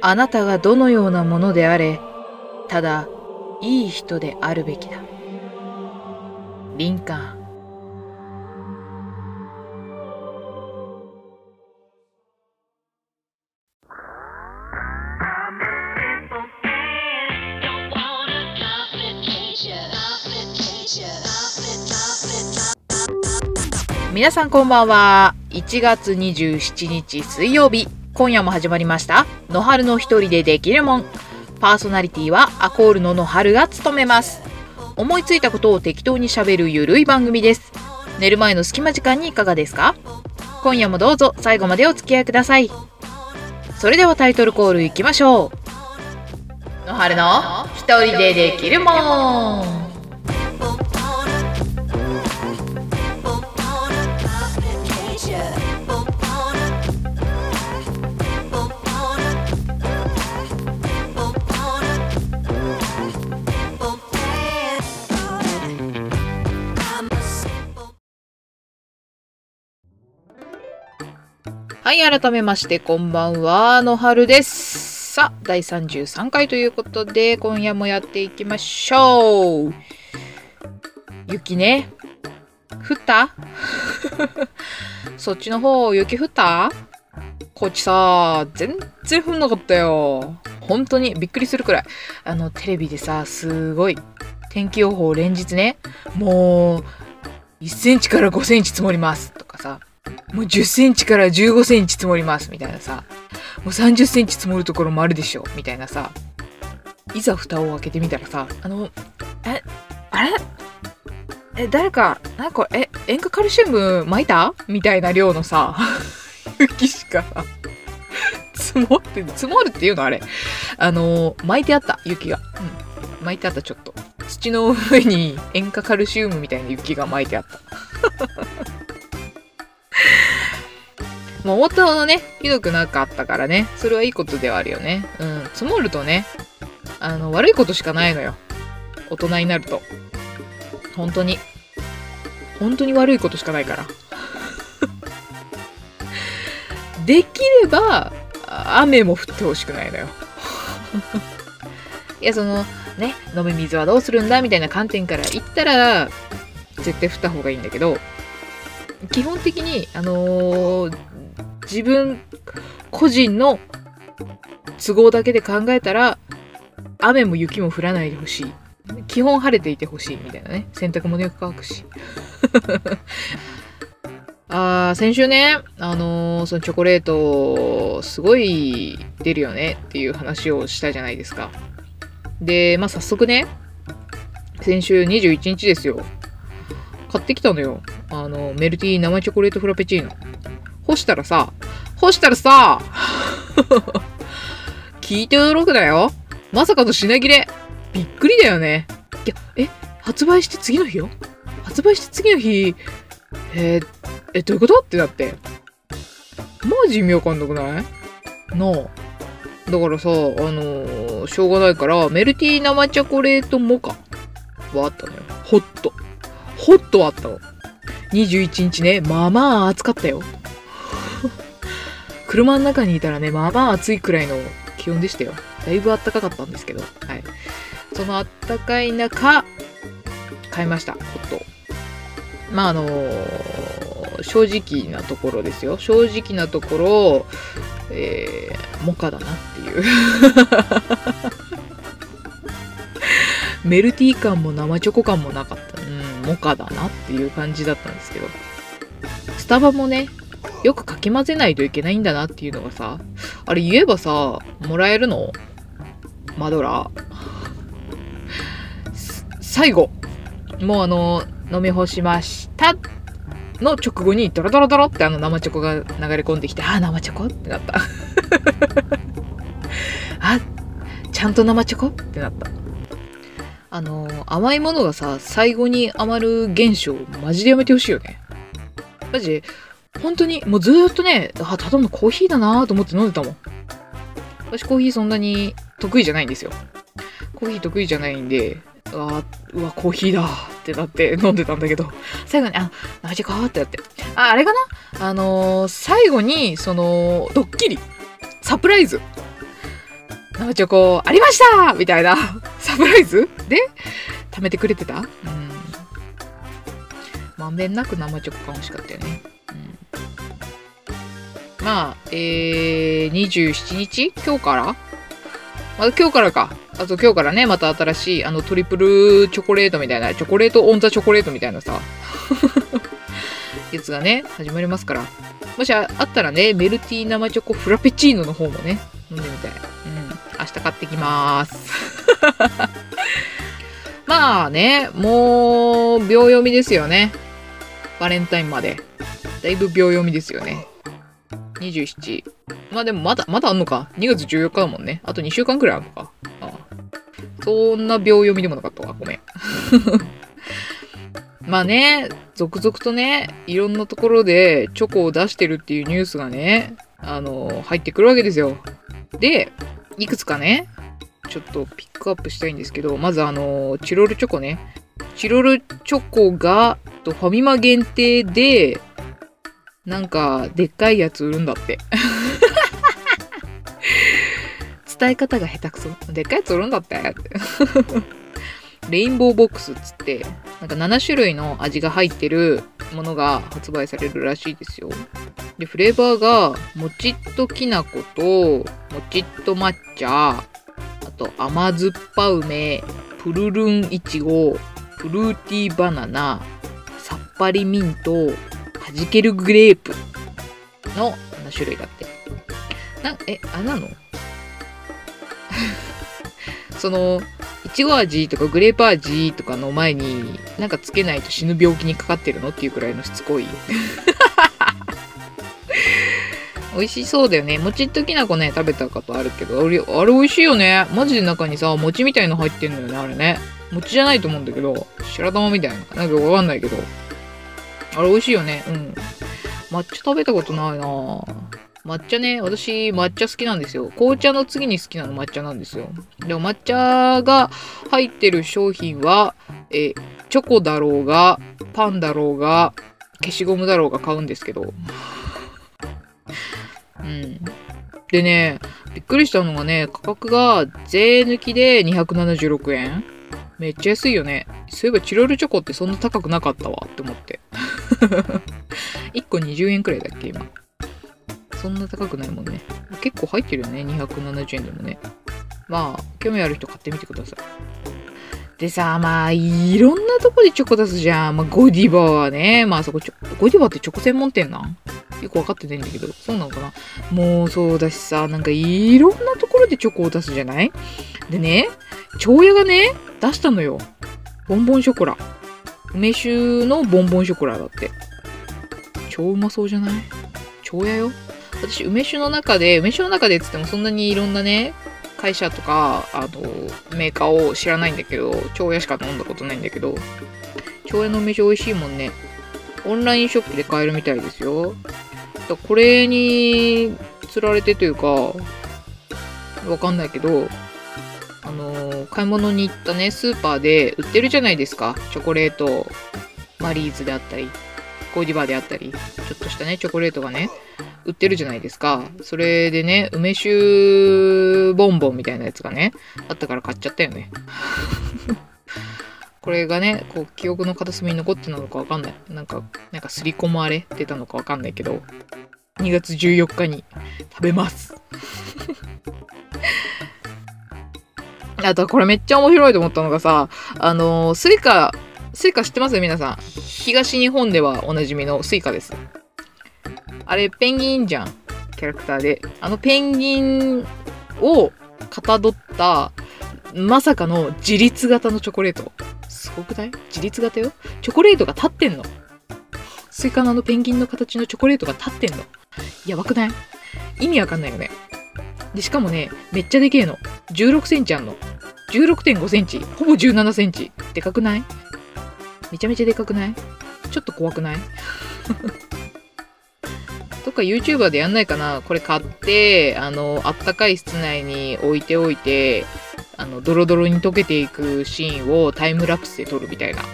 あなたがどのようなものであれ、ただ、いい人であるべきだ。リンカーン。皆さんこんばんは。1月27日水曜日。今夜も始まりました。野春の一人でできるもん。パーソナリティはアコールの野春が務めます。思いついたことを適当に喋るゆるい番組です。寝る前の隙間時間にいかがですか？今夜もどうぞ最後までお付き合いください。それではタイトルコールいきましょう。野春の一人でできるもん。はい、改めまして、こんばんは、のはるです。さあ、第33回ということで、今夜もやっていきましょう。雪ね。降った？そっちの方、雪降った？こっちさ、全然降んなかったよ。本当にびっくりするくらい。あの、テレビでさ、すごい、天気予報連日ね、もう、1センチから5センチ積もりますとかさ、もう10センチから15センチ積もりますみたいなさ、もう30センチ積もるところもあるでしょみたいなさ、いざ蓋を開けてみたらさ、あの、え、あれ？え、誰か、なんか、え、塩化カルシウム巻いた？みたいな量のさ、雪しか、積もって積もるっていうのあれ。あの、巻いてあった、雪が。うん。巻いてあった、ちょっと。土の上に塩化カルシウムみたいな雪が巻いてあった。まあ、思ったほどね、ひどくなかったからね、それはいいことではあるよね。うん、積もるとね、あの、悪いことしかないのよ。大人になると。本当に。本当に悪いことしかないから。できれば、雨も降ってほしくないのよ。いや、その、ね、飲み水はどうするんだみたいな観点から言ったら、絶対降った方がいいんだけど、基本的に、あのー自分個人の都合だけで考えたら雨も雪も降らないでほしい。基本晴れていてほしいみたいなね。洗濯物よく乾くし。あー先週ねあのーそのチョコレートすごい出るよねっていう話をしたじゃないですか。でまあ早速ね先週21日ですよ。買ってきたのよ。あのメルティー生チョコレートフラペチーノ。干したらさ、干したらさ、聞いて驚くなよ。まさかの品切れ。びっくりだよね。いや、え、発売して次の日よ？発売して次の日、えーえ、どういうこと？ってなって。マジ意味わかんなくない？なあ。だからさ、あのーしょうがないから、メルティー生チョコレートモカはあったのよ。ホット。ホットはあったの。21日ね、まあまあ暑かったよ。車の中にいたらね、まあまあ暑いくらいの気温でしたよ。だいぶ暖かかったんですけど、はい。その暖かい中、買いました、ホット。まああのー正直なところですよ。正直なところ、えー、モカだなっていう。メルティー感も生チョコ感もなかった。うん、モカだなっていう感じだったんですけど。スタバもね、よくかき混ぜないといけないんだなっていうのがさ、あれ言えばさ、もらえるの？マドラ？ー。最後、もうあの、飲み干しましたの直後にドロドロドロってあの生チョコが流れ込んできて、あ、生チョコってなった。あ、ちゃんと生チョコってなった。あの、甘いものがさ、最後に余る現象、マジでやめてほしいよね。マジ、本当に、もうずーっとね、あ、ただのコーヒーだなと思って飲んでたもん。私コーヒーそんなに得意じゃないんですよ。コーヒー得意じゃないんで、あうわ、コーヒーだってなって飲んでたんだけど、最後に、あ、生チョコってなって。あ、あれかな？あのー最後に、その、ドッキリ、サプライズ。生チョコありましたみたいな サプライズ？で貯めてくれてた？うん。まんべんなく生チョコが欲しかったよね、まあえー、27日？今日から？また今日からか。あと今日からねまた新しいあのトリプルチョコレートみたいなチョコレートオンザチョコレートみたいなさ。やつがね始まりますから。もしあったらねメルティー生チョコフラペチーノの方もね飲んでみたい。うん。明日買ってきます。まあねもう秒読みですよね。バレンタインまで。だいぶ秒読みですよね。27まあでもまだまだあんのか。2月14日だもんね。あと2週間くらいあるのか。ああ。そんな秒読みでもなかったわ。ごめん。まあね、続々とね、いろんなところでチョコを出してるっていうニュースがね、あの、入ってくるわけですよ。で、いくつかね、ちょっとピックアップしたいんですけど、まずあの、チロルチョコね。チロルチョコが、ファミマ限定で、なんか、でっかいやつ売るんだって。伝え方が下手くそ。でっかいやつ売るんだって。レインボーボックスっつって、なんか7種類の味が入ってるものが発売されるらしいですよ。で、フレーバーが、もちっときな粉と、もちっと抹茶、あと甘酸っぱ梅、プルルンいちご、フルーティーバナナ、さっぱりミント、はじけるグレープの種類だって。な、え、あれなの？その、いちご味とかグレープ味とかの前になんかつけないと死ぬ病気にかかってるのっていうくらいのしつこい 美味しそうだよね。餅ときな粉ね、食べたことあるけど、あれ、あれ美味しいよね。マジで中にさ、餅みたいの入ってんのよね、あれね。餅じゃないと思うんだけど、白玉みたいな。なんかわかんないけど。あれ美味しいよね。うん。抹茶食べたことないな抹茶ね、私抹茶好きなんですよ。紅茶の次に好きなの抹茶なんですよ。でも抹茶が入ってる商品は、え、チョコだろうが、パンだろうが、消しゴムだろうが買うんですけど。うん。でね、びっくりしたのがね、価格が税抜きで276円めっちゃ安いよね。そういえばチロルチョコってそんな高くなかったわって思って。1個20円くらいだっけ今。そんな高くないもんね。結構入ってるよね。270円でもね。まあ、興味ある人買ってみてください。でさ、まあ、いろんなとこでチョコ出すじゃん。まあ、ゴディバはね、まあそこちょ、ゴディバってチョコ専門店なん？よくわかってないんだけど、そうなのかな？もうそうだしさ、なんかいろんなところでチョコを出すじゃない？でね、蝶屋がね、出したのよ。ボンボンショコラ。梅酒のボンボンショコラだって。超うまそうじゃない？蝶屋よ。私、梅酒の中で、梅酒の中でっつってもそんなにいろんなね、会社とか、あの、メーカーを知らないんだけど、蝶屋しか飲んだことないんだけど、蝶屋の梅酒美味しいもんね。オンラインショップで買えるみたいですよ。だこれに、釣られてというか、わかんないけど、あの買い物に行ったね、スーパーで売ってるじゃないですか。チョコレート、マリーズであったり、コーディバーであったり、ちょっとしたね、チョコレートがね。売ってるじゃないですか。それでね、梅酒ボンボンみたいなやつがね、あったから買っちゃったよね。これがね、こう、記憶の片隅に残ってたのかわかんない。なんか、なんかすり込まれてたのかわかんないけど、2月14日に食べます。あと、これめっちゃ面白いと思ったのがさ、あのー、 Suica、Suica知ってます？皆さん。東日本ではおなじみの Suica です。あれ、ペンギンじゃん。キャラクターで。あのペンギンをかたどった、まさかの自立型のチョコレート。すごくない？自立型よ？チョコレートが立ってんの。スイカのあのペンギンの形のチョコレートが立ってんの。やばくない？意味わかんないよね。で、しかもね、めっちゃでけえの。16センチあんの。16.5センチ。ほぼ17センチ。でかくない？めちゃめちゃでかくない？ちょっと怖くない？どっか YouTuber でやんないかな？これ買って、あの、あったかい室内に置いておいて、あの、ドロドロに溶けていくシーンをタイムラプスで撮るみたいな。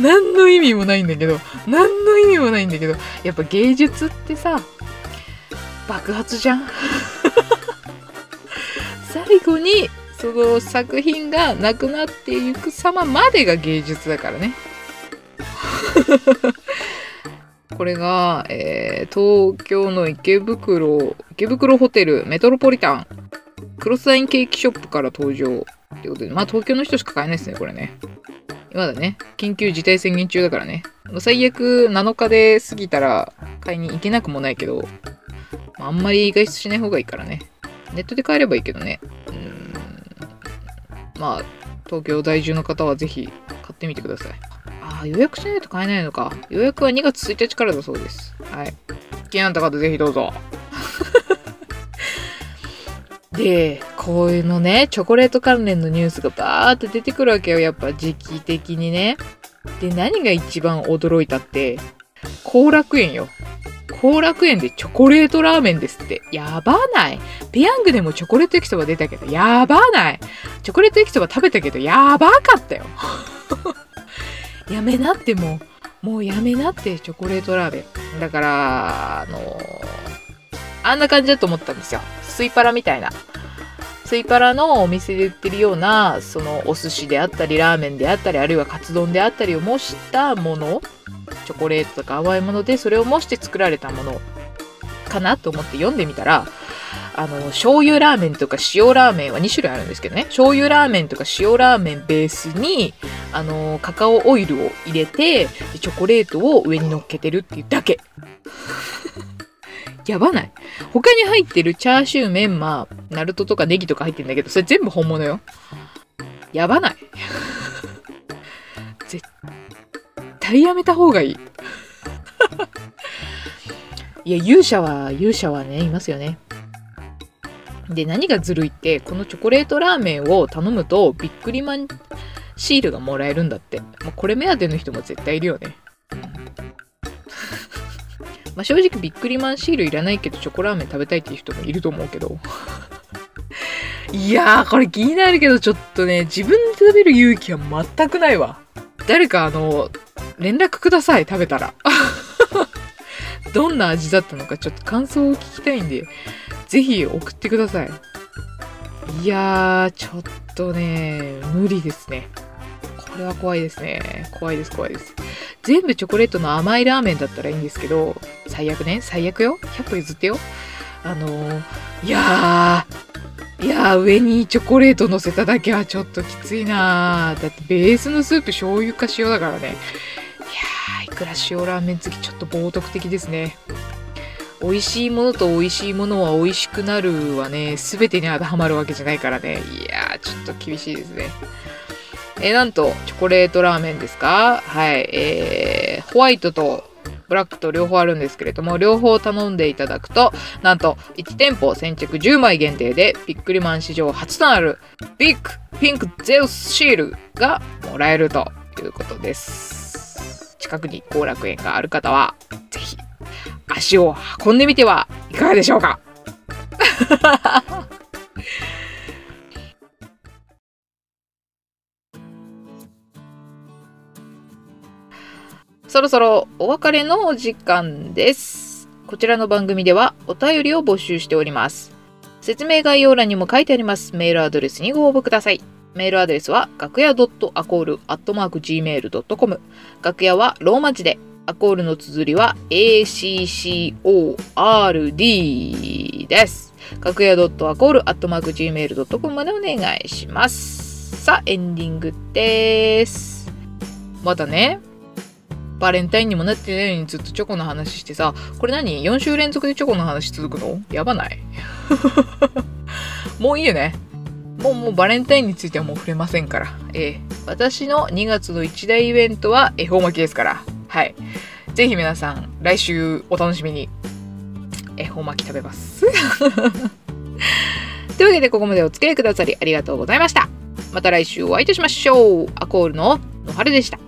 何の意味もないんだけど、何の意味もないんだけど、やっぱ芸術ってさ、爆発じゃん。最後にその作品がなくなっていく様までが芸術だからね。これが、えー、東京の池袋池袋ホテルメトロポリタン。クロスラインケーキショップから登場ってことで。まあ東京の人しか買えないですねこれね。まだね緊急事態宣言中だからね。最悪7日で過ぎたら買いに行けなくもないけど。あんまり外出しない方がいいからね。ネットで買えればいいけどね。うん。まあ、東京在住の方はぜひ買ってみてください。ああ、予約しないと買えないのか。予約は2月1日からだそうです。はい。気になった方ぜひどうぞ。で、こういうのね、チョコレート関連のニュースがバーって出てくるわけよ。やっぱ時期的にね。で、何が一番驚いたって、後楽園よ。後楽園でチョコレートラーメンですって。やばないペヤングでもチョコレート焼きそば出たけど、やばないチョコレート焼きそば食べたけど、やばかったよ。やめなってもう、もうやめなってチョコレートラーメン。だから、あのー、あんな感じだと思ったんですよ。スイパラみたいな。スイパラのお店で売ってるような、そのお寿司であったり、ラーメンであったり、あるいはカツ丼であったりを模したものチョコレートとか甘いものでそれを模して作られたものかなと思って読んでみたらあの醤油ラーメンとか塩ラーメンは2種類あるんですけどね。醤油ラーメンとか塩ラーメンベースにあのカカオオイルを入れてチョコレートを上に乗っけてるっていうだけ。やばない。他に入ってるチャーシューメンマナルトとかネギとか入ってるんだけどそれ全部本物よ。やばない。対やめた方がいい。いや、勇者は、勇者はね、いますよね。で、何がずるいって、このチョコレートラーメンを頼むと、ビックリマンシールがもらえるんだって。まあ、これ目当ての人も絶対いるよね。まあ正直ビックリマンシールいらないけどチョコラーメン食べたいっていう人もいると思うけど。いやー、これ気になるけどちょっとね、自分で食べる勇気は全くないわ。誰かあの、連絡ください、食べたら。どんな味だったのかちょっと感想を聞きたいんで、ぜひ送ってください。いやー、ちょっとね、無理ですね。これは怖いですね。怖いです、怖いです。全部チョコレートの甘いラーメンだったらいいんですけど、最悪ね、最悪よ。100歩譲ってよ。あのー、いやー、いやー、上にチョコレート乗せただけはちょっときついなだってベースのスープ醤油か塩だからね。いやー、いくら塩ラーメン好き。ちょっと冒涜的ですね。美味しいものと美味しいものは美味しくなるはね。全てに当てはまるわけじゃないからね。いやーちょっと厳しいですね。えなんとチョコレートラーメンですか？はい。えー、ホワイトとブラックと両方あるんですけれども、両方頼んでいただくと、なんと1店舗先着10枚限定で、ビックリマン史上初となるビッグピンクゼウスシールがもらえるということです。近くに後楽園がある方は、ぜひ足を運んでみてはいかがでしょうか？そろそろお別れのお時間です。こちらの番組ではお便りを募集しております。説明概要欄にも書いてありますメールアドレスにご応募ください。メールアドレスは、楽屋 .accord.gmail.com。楽屋はローマ字で、アコールの綴りは ACCORD です。楽屋 .accord.gmail.com までお願いします。さあ、エンディングです。またね、バレンタインにもなってないのにずっとチョコの話してさ、これ何 ?4 週連続でチョコの話続くの？やばない？もういいよね。もうもうバレンタインについてはもう触れませんから。えー、私の2月の一大イベントは恵方巻きですから。はい。ぜひ皆さん、来週お楽しみに。恵方巻き食べます。というわけでここまでお付き合いくださりありがとうございました。また来週お会いいたしましょう。アコールの野春でした。